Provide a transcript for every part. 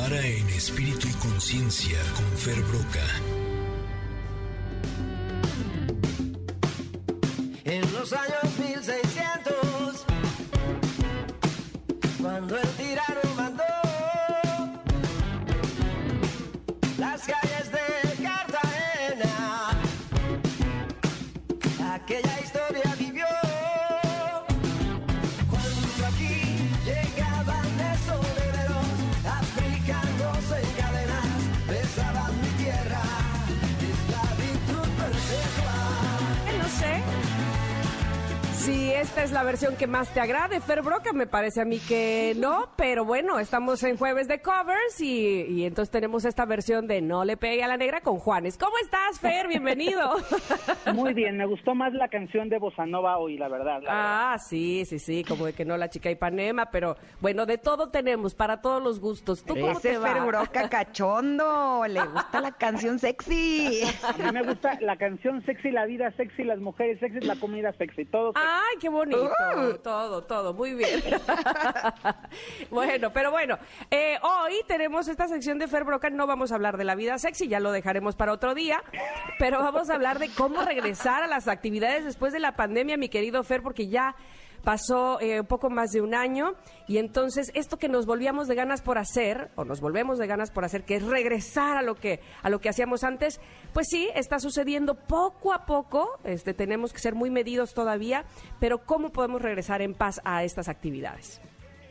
Tamara en Espíritu y Conciencia con Fer Broca. En los años esta es la versión que más te agrade, Fer Broca, me parece a mí que no, pero bueno, estamos en jueves de covers y, y entonces tenemos esta versión de No le pegue a la negra con Juanes. ¿Cómo estás, Fer? Bienvenido. Muy bien, me gustó más la canción de Bossa Nova hoy, la verdad. la verdad. Ah, sí, sí, sí, como de que no la chica Ipanema, pero bueno, de todo tenemos, para todos los gustos. ¿Tú cómo Ese te va? Fer Broca cachondo. Le gusta la canción sexy. A mí me gusta la canción sexy, la vida sexy, las mujeres sexy, la comida sexy, todo. sexy. Ay, qué bonito. Uh. Todo, todo, muy bien. bueno, pero bueno, eh, hoy tenemos esta sección de Fer Broca. No vamos a hablar de la vida sexy, ya lo dejaremos para otro día. Pero vamos a hablar de cómo regresar a las actividades después de la pandemia, mi querido Fer, porque ya pasó eh, poco más de un año y entonces esto que nos volvíamos de ganas por hacer o nos volvemos de ganas por hacer que es regresar a lo que a lo que hacíamos antes pues sí está sucediendo poco a poco este tenemos que ser muy medidos todavía pero cómo podemos regresar en paz a estas actividades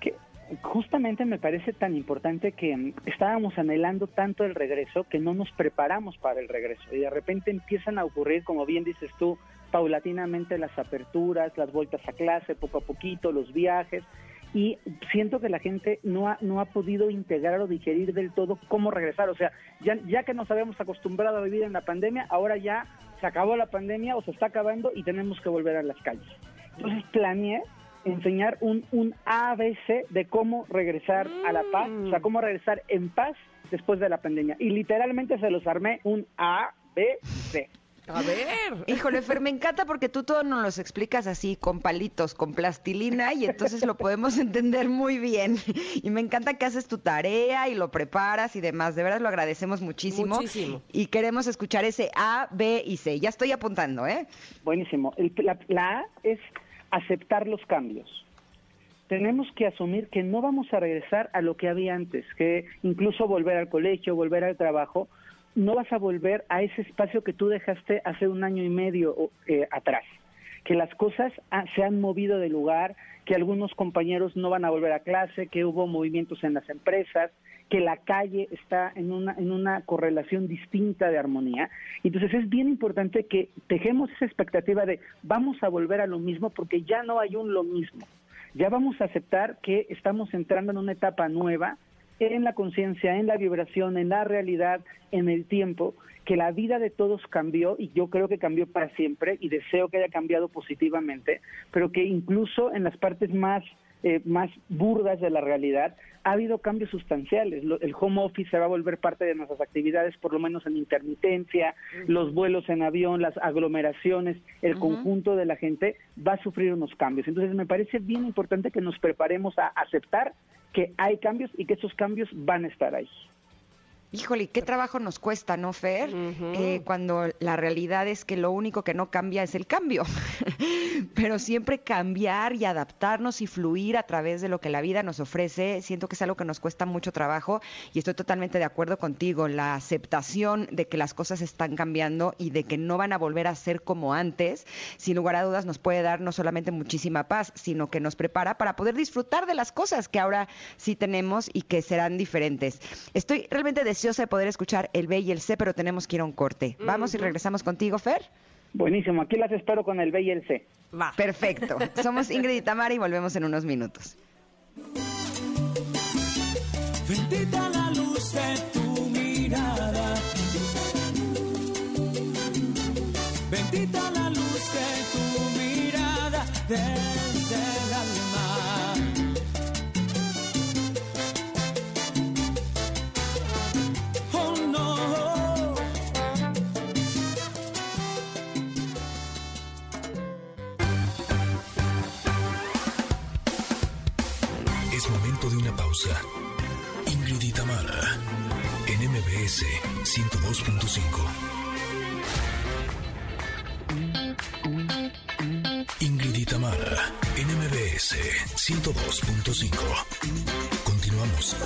que justamente me parece tan importante que mm, estábamos anhelando tanto el regreso que no nos preparamos para el regreso y de repente empiezan a ocurrir, como bien dices tú, paulatinamente las aperturas, las vueltas a clase, poco a poquito, los viajes y siento que la gente no ha, no ha podido integrar o digerir del todo cómo regresar. O sea, ya, ya que nos habíamos acostumbrado a vivir en la pandemia, ahora ya se acabó la pandemia o se está acabando y tenemos que volver a las calles. Entonces planeé enseñar un, un ABC de cómo regresar a la paz, o sea, cómo regresar en paz después de la pandemia. Y literalmente se los armé un ABC. A ver Híjole, Fer, me encanta porque tú todo nos los explicas así, con palitos, con plastilina, y entonces lo podemos entender muy bien. Y me encanta que haces tu tarea y lo preparas y demás. De verdad lo agradecemos muchísimo. Muchísimo. Y queremos escuchar ese A, B y C. Ya estoy apuntando, ¿eh? Buenísimo. El- la, la A es aceptar los cambios. Tenemos que asumir que no vamos a regresar a lo que había antes, que incluso volver al colegio, volver al trabajo, no vas a volver a ese espacio que tú dejaste hace un año y medio eh, atrás. Que las cosas ah, se han movido de lugar, que algunos compañeros no van a volver a clase, que hubo movimientos en las empresas, que la calle está en una, en una correlación distinta de armonía. Entonces es bien importante que dejemos esa expectativa de vamos a volver a lo mismo porque ya no hay un lo mismo. Ya vamos a aceptar que estamos entrando en una etapa nueva en la conciencia, en la vibración, en la realidad, en el tiempo, que la vida de todos cambió y yo creo que cambió para siempre y deseo que haya cambiado positivamente, pero que incluso en las partes más eh, más burdas de la realidad, ha habido cambios sustanciales. Lo- el home office se va a volver parte de nuestras actividades, por lo menos en intermitencia, los vuelos en avión, las aglomeraciones, el conjunto de la gente va a sufrir unos cambios. Entonces me parece bien importante que nos preparemos a aceptar que hay cambios y que esos cambios van a estar ahí. Híjole, qué trabajo nos cuesta, ¿no, Fer? Eh, cuando la realidad es que lo único que no cambia es el cambio. Pero siempre cambiar y adaptarnos y fluir a través de lo que la vida nos ofrece, siento que es algo que nos cuesta mucho trabajo y estoy totalmente de acuerdo contigo. La aceptación de que las cosas están cambiando y de que no van a volver a ser como antes, sin lugar a dudas, nos puede dar no solamente muchísima paz, sino que nos prepara para poder disfrutar de las cosas que ahora sí tenemos y que serán diferentes. Estoy realmente deseosa de poder escuchar el B y el C, pero tenemos que ir a un corte. Vamos y regresamos contigo, Fer. Buenísimo, aquí las espero con el B y el C. va Perfecto. Somos Ingrid y Tamara y volvemos en unos minutos. Bendita la luz de tu mirada. Bendita la luz de tu mirada Pausa. Ingrid y en MBS 102.5. Ingrid y Tamara, en MBS 102.5. Continuamos.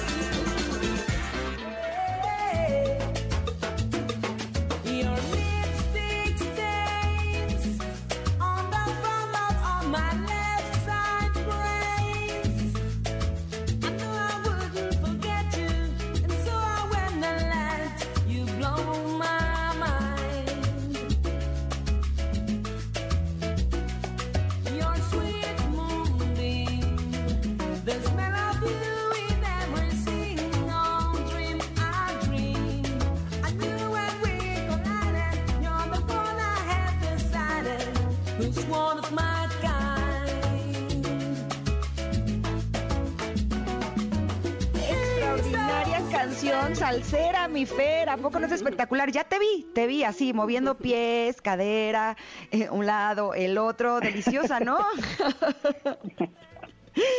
Canción, salsera, mi Fer, ¿a poco no es espectacular? Ya te vi, te vi así, moviendo pies, cadera, eh, un lado, el otro, deliciosa, ¿no?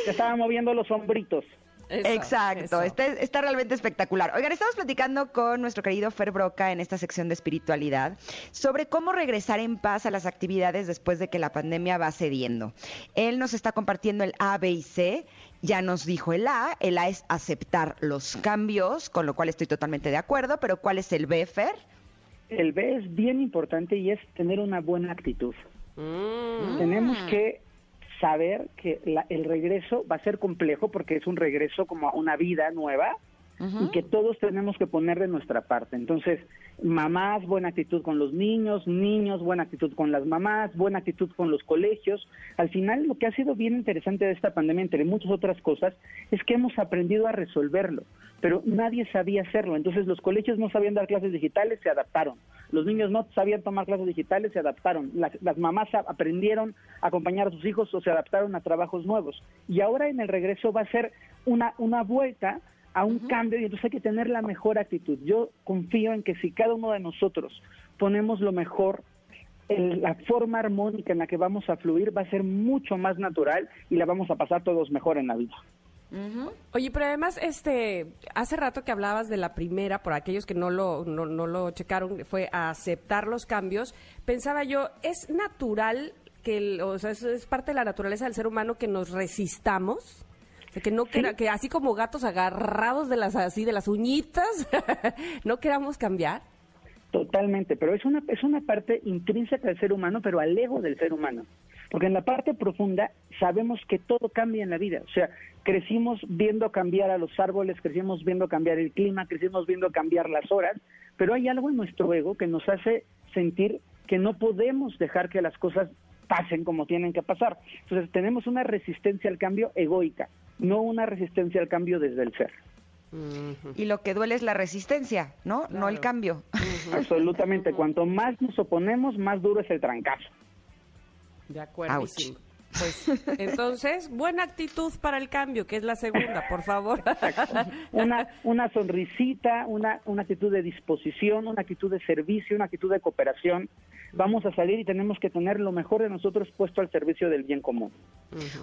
Se estaban moviendo los hombritos. Eso, Exacto, eso. Está, está realmente espectacular. Oigan, estamos platicando con nuestro querido Fer Broca en esta sección de espiritualidad sobre cómo regresar en paz a las actividades después de que la pandemia va cediendo. Él nos está compartiendo el A, B y C. Ya nos dijo el A. El A es aceptar los cambios, con lo cual estoy totalmente de acuerdo, pero ¿cuál es el B, Fer? El B es bien importante y es tener una buena actitud. Mm. Tenemos que saber que la- el regreso va a ser complejo porque es un regreso como a una vida nueva y que todos tenemos que poner de nuestra parte. Entonces, mamás, buena actitud con los niños, niños, buena actitud con las mamás, buena actitud con los colegios. Al final, lo que ha sido bien interesante de esta pandemia, entre muchas otras cosas, es que hemos aprendido a resolverlo, pero nadie sabía hacerlo. Entonces, los colegios no sabían dar clases digitales, se adaptaron. Los niños no sabían tomar clases digitales, se adaptaron. Las, las mamás aprendieron a acompañar a sus hijos o se adaptaron a trabajos nuevos. Y ahora en el regreso va a ser una, una vuelta a un cambio y entonces hay que tener la mejor actitud. Yo confío en que si cada uno de nosotros ponemos lo mejor, el- la forma armónica en la que vamos a fluir va a ser mucho más natural y la vamos a pasar todos mejor en la vida. Oye, pero además, este, hace rato que hablabas de la primera, por aquellos que no lo, no, no lo checaron, fue a aceptar los cambios. Pensaba yo, ¿es natural que, el- o sea, es, es parte de la naturaleza del ser humano que nos resistamos? Que no quera- que así como gatos agarrados de las así de las uñitas, no queramos cambiar. Totalmente, pero es una, es una parte intrínseca del ser humano, pero al ego del ser humano. Porque en la parte profunda sabemos que todo cambia en la vida. O sea, crecimos viendo cambiar a los árboles, crecimos viendo cambiar el clima, crecimos viendo cambiar las horas, pero hay algo en nuestro ego que nos hace sentir que no podemos dejar que las cosas pasen como tienen que pasar. Entonces tenemos una resistencia al cambio egoica, no una resistencia al cambio desde el ser. Y lo que duele es la resistencia, ¿no? No el cambio. Absolutamente. Cuanto más nos oponemos, más duro es el trancazo. De acuerdo. Pues entonces, buena actitud para el cambio, que es la segunda, por favor. Una, una sonrisita, una, una actitud de disposición, una actitud de servicio, una actitud de cooperación. Vamos a salir y tenemos que tener lo mejor de nosotros puesto al servicio del bien común.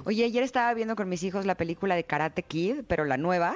Oye, ayer estaba viendo con mis hijos la película de Karate Kid, pero la nueva,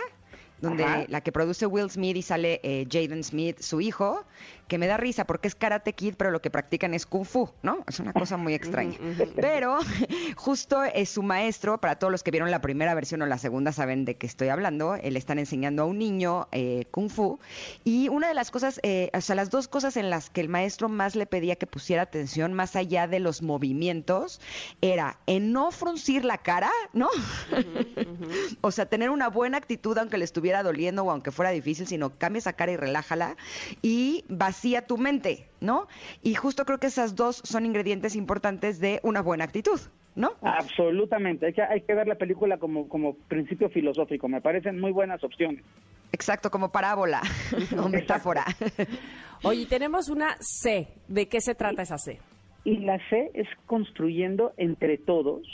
donde Ajá. la que produce Will Smith y sale eh, Jaden Smith, su hijo, que me da risa porque es Karate Kid, pero lo que practican es Kung Fu, ¿no? Es una cosa muy extraña. Pero justo es su maestro, para todos los que vieron la primera versión o la segunda saben de qué estoy hablando, eh, le están enseñando a un niño eh, Kung Fu. Y una de las cosas, eh, o sea, las dos cosas en las que el maestro más le pedía que pusiera atención, más allá de los movimientos, era en no fruncir la cara, ¿no? o sea, tener una buena actitud aunque le estuviera doliendo o aunque fuera difícil, sino cambia esa cara y relájala y vacía tu mente, ¿no? Y justo creo que esas dos son ingredientes importantes de una buena actitud, ¿no? Absolutamente. Hay que, hay que ver la película como, como principio filosófico. Me parecen muy buenas opciones. Exacto, como parábola o metáfora. Oye, tenemos una C. ¿De qué se trata esa C? Y la C es construyendo entre todos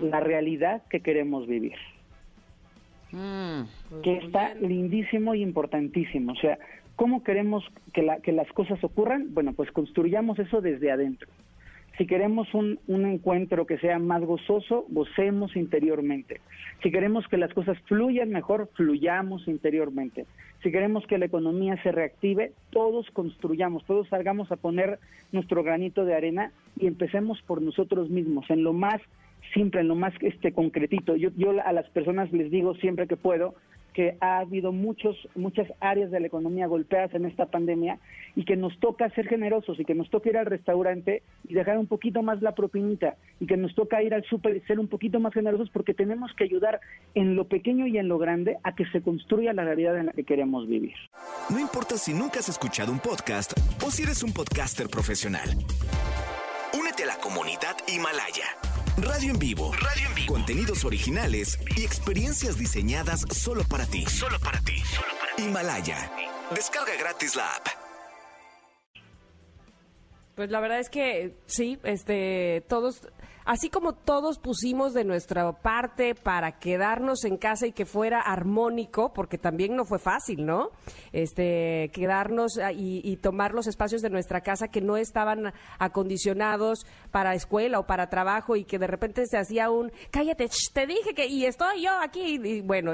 la realidad que queremos vivir. Mm. que está lindísimo y importantísimo. O sea, ¿cómo queremos que, la- que las cosas ocurran? Bueno, pues construyamos eso desde adentro. Si queremos un, encuentro que sea más gozoso, gocemos interiormente. Si queremos que las cosas fluyan mejor, fluyamos interiormente. Si queremos que la economía se reactive, todos construyamos, todos salgamos a poner nuestro granito de arena y empecemos por nosotros mismos, en lo más simple, en lo más este concretito. Yo, yo a las personas les digo siempre que puedo que ha habido muchos, muchas áreas de la economía golpeadas en esta pandemia y que nos toca ser generosos y que nos toca ir al restaurante y dejar un poquito más la propinita y que nos toca ir al súper y ser un poquito más generosos porque tenemos que ayudar en lo pequeño y en lo grande a que se construya la realidad en la que queremos vivir. No importa si nunca has escuchado un podcast o si eres un podcaster profesional. Únete a la comunidad Himalaya. Radio en vivo. Radio en vivo. Contenidos originales y experiencias diseñadas solo para ti. Solo para ti. Himalaya. Descarga gratis la app. Pues la verdad es que sí, este, todos, así como todos pusimos de nuestra parte para quedarnos en casa y que fuera armónico, porque también no fue fácil, ¿no? Este, quedarnos ah, y, y tomar los espacios de nuestra casa que no estaban acondicionados para escuela o para trabajo y que de repente se hacía un, cállate, te dije que, y estoy yo aquí, y bueno,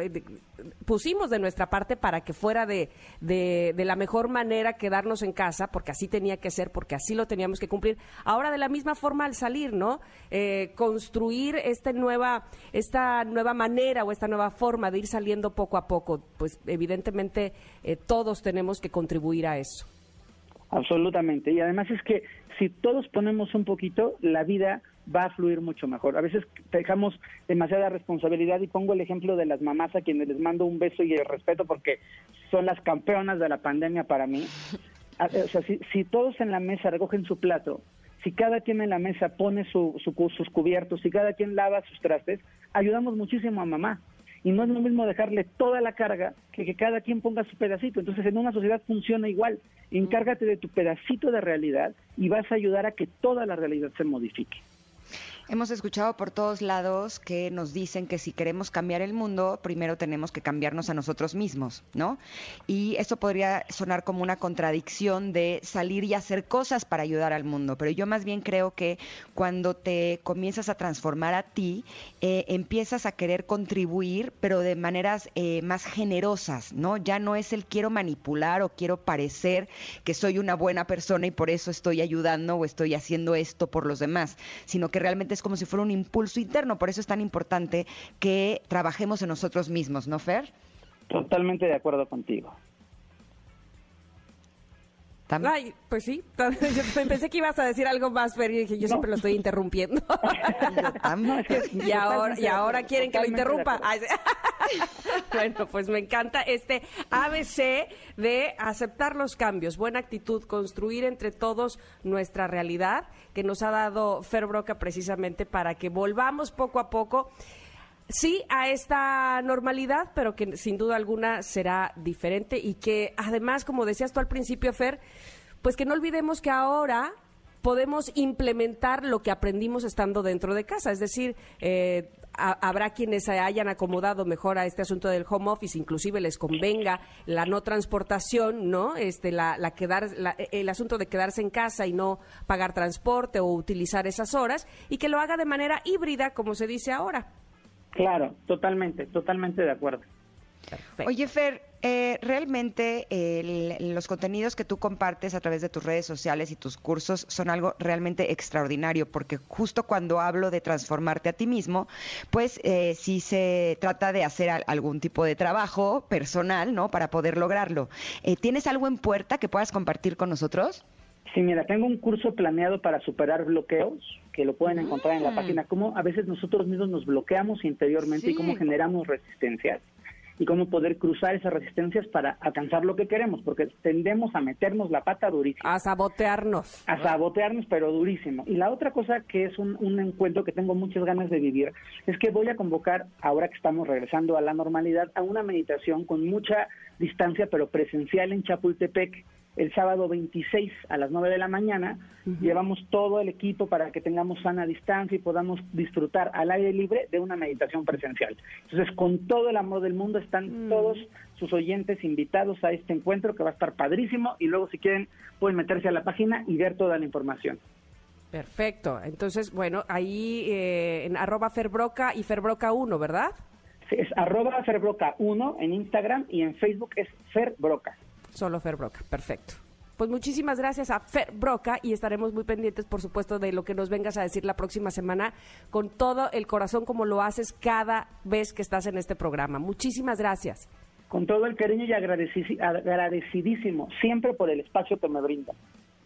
pusimos de nuestra parte para que fuera de, de, de la mejor manera quedarnos en casa, porque así tenía que ser, porque así lo teníamos que cumplir. Ahora de la misma forma al salir, ¿no? Eh, construir esta nueva, esta nueva manera o esta nueva forma de ir saliendo poco a poco, pues evidentemente eh, todos tenemos que contribuir a eso. Absolutamente. Y además es que si todos ponemos un poquito, la vida va a fluir mucho mejor. A veces dejamos demasiada responsabilidad y pongo el ejemplo de las mamás a quienes les mando un beso y el respeto porque son las campeonas de la pandemia para mí. O sea, si todos en la mesa recogen su plato, si cada quien en la mesa pone su, su sus cubiertos, si cada quien lava sus trastes, ayudamos muchísimo a mamá. Y no es lo mismo dejarle toda la carga que que cada quien ponga su pedacito. Entonces, en una sociedad funciona igual. Encárgate de tu pedacito de realidad y vas a ayudar a que toda la realidad se modifique. Hemos escuchado por todos lados que nos dicen que si queremos cambiar el mundo, primero tenemos que cambiarnos a nosotros mismos, ¿no? Y esto podría sonar como una contradicción de salir y hacer cosas para ayudar al mundo, pero yo más bien creo que cuando te comienzas a transformar a ti, eh, empiezas a querer contribuir, pero de maneras eh, más generosas, ¿no? Ya no es el quiero manipular o quiero parecer que soy una buena persona y por eso estoy ayudando o estoy haciendo esto por los demás, sino que realmente es como si fuera un impulso interno. Por eso es tan importante que trabajemos en nosotros mismos, ¿no, Fer? Totalmente de acuerdo contigo. Ay, pues sí, yo pensé que ibas a decir algo más, pero dije, yo siempre lo estoy interrumpiendo. Tam- No, es que Y ahora, y ahora quieren que lo interrumpa. bueno, pues me encanta este ABC de aceptar los cambios, buena actitud, construir entre todos nuestra realidad que nos ha dado Fer Broca precisamente para que volvamos poco a poco. Sí, a esta normalidad, pero que sin duda alguna será diferente y que además, como decías tú al principio, Fer, pues que no olvidemos que ahora podemos implementar lo que aprendimos estando dentro de casa. Es decir, eh, ha- habrá quienes se hayan acomodado mejor a este asunto del home office, inclusive les convenga la no transportación, ¿no? Este, la, la quedar, la- el asunto de quedarse en casa y no pagar transporte o utilizar esas horas, y que lo haga de manera híbrida, como se dice ahora. Claro, totalmente, totalmente de acuerdo. Perfecto. Oye, Fer, eh, realmente los contenidos que tú compartes a través de tus redes sociales y tus cursos son algo realmente extraordinario, porque justo cuando hablo de transformarte a ti mismo, pues eh, sí se trata de hacer al- algún tipo de trabajo personal, ¿no? Para poder lograrlo. Eh, ¿Tienes algo en puerta que puedas compartir con nosotros? Sí, mira, tengo un curso planeado para superar bloqueos, que lo pueden encontrar en la página, cómo a veces nosotros mismos nos bloqueamos interiormente y cómo Sí. generamos resistencias y cómo poder cruzar esas resistencias para alcanzar lo que queremos, porque tendemos a meternos la pata durísimo. A sabotearnos. a sabotearnos, pero durísimo. Y la otra cosa que es un, un encuentro que tengo muchas ganas de vivir es que voy a convocar, ahora que estamos regresando a la normalidad, a una meditación con mucha distancia, pero presencial en Chapultepec el sábado 26 a las 9 de la mañana. Llevamos todo el equipo para que tengamos sana distancia y podamos disfrutar al aire libre de una meditación presencial. Entonces, con todo el amor del mundo, están todos sus oyentes invitados a este encuentro que va a estar padrísimo y luego si quieren pueden meterse a la página y ver toda la información. Perfecto. Entonces, bueno, ahí eh, en arroba Ferbroca y Ferbroca1, ¿verdad? Sí, Es arroba ferbroca1 en Instagram y en Facebook es ferbroca. Solo Ferbroca, perfecto. Pues muchísimas gracias a Ferbroca y estaremos muy pendientes, por supuesto, de lo que nos vengas a decir la próxima semana con todo el corazón como lo haces cada vez que estás en este programa. Muchísimas gracias. Con todo el cariño y agradeci- agradecidísimo siempre por el espacio que me brindan.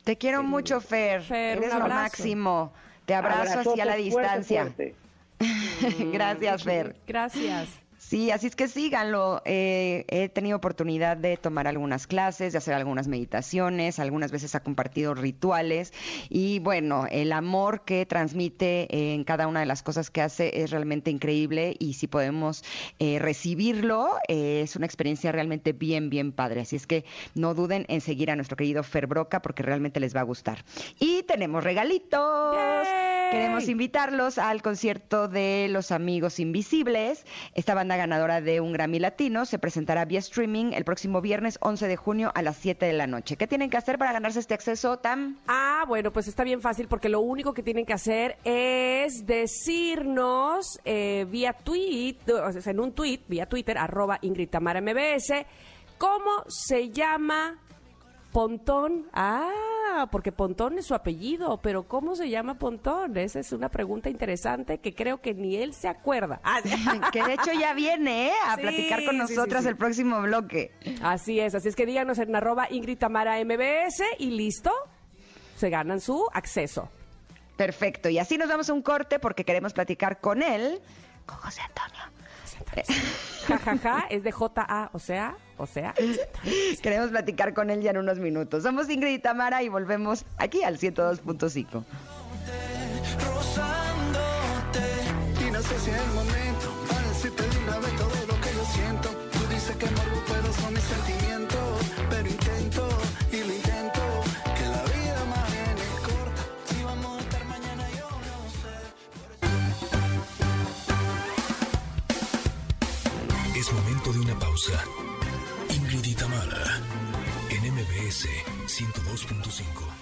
Te quiero mucho, Fer. Fer, Eres un lo abrazo. máximo. Te abrazo así a la distancia. fuerte, fuerte. Gracias, Fer. Gracias. Sí, así es que síganlo. Eh, he tenido oportunidad de tomar algunas clases, de hacer algunas meditaciones, algunas veces ha compartido rituales y bueno, el amor que transmite en cada una de las cosas que hace es realmente increíble y si podemos eh, recibirlo eh, es una experiencia realmente bien, bien padre. Así es que no duden en seguir a nuestro querido Fer Broca porque realmente les va a gustar. Y tenemos regalitos. Queremos invitarlos al concierto de Los Amigos Invisibles. Esta banda ganadora de un Grammy Latino se presentará vía streaming el próximo viernes 11 de junio a las 7 de la noche. ¿Qué tienen que hacer para ganarse este acceso, Tam? Ah, bueno, pues está bien fácil porque lo único que tienen que hacer es decirnos eh, vía tweet, o sea, en un tweet, vía Twitter, arroba Ingrid Tamara MBS, cómo se llama Pontón. Ah, porque Pontón es su apellido, pero ¿cómo se llama Pontón? Esa es una pregunta interesante que creo que ni él se acuerda. Ah, que de hecho ya viene ¿eh? a Sí, platicar con sí, nosotras sí. el próximo bloque. Así es, así es que díganos en arroba Ingrid Tamara MBS y listo, se ganan su acceso. Perfecto. Y así nos vamos a un corte porque queremos platicar con él, con José Antonio. Ja, ja, ja, es de J-A, o sea, o sea. Queremos platicar con él ya en unos minutos. Somos Ingrid y Tamara y volvemos aquí al 102.5. rozándote y no sé si es el momento para decirte de una vez todo lo que yo siento. Tú dices que morbo, pero son mis sentimientos. Pero intento pausa. Ingrid en MBS 102.5.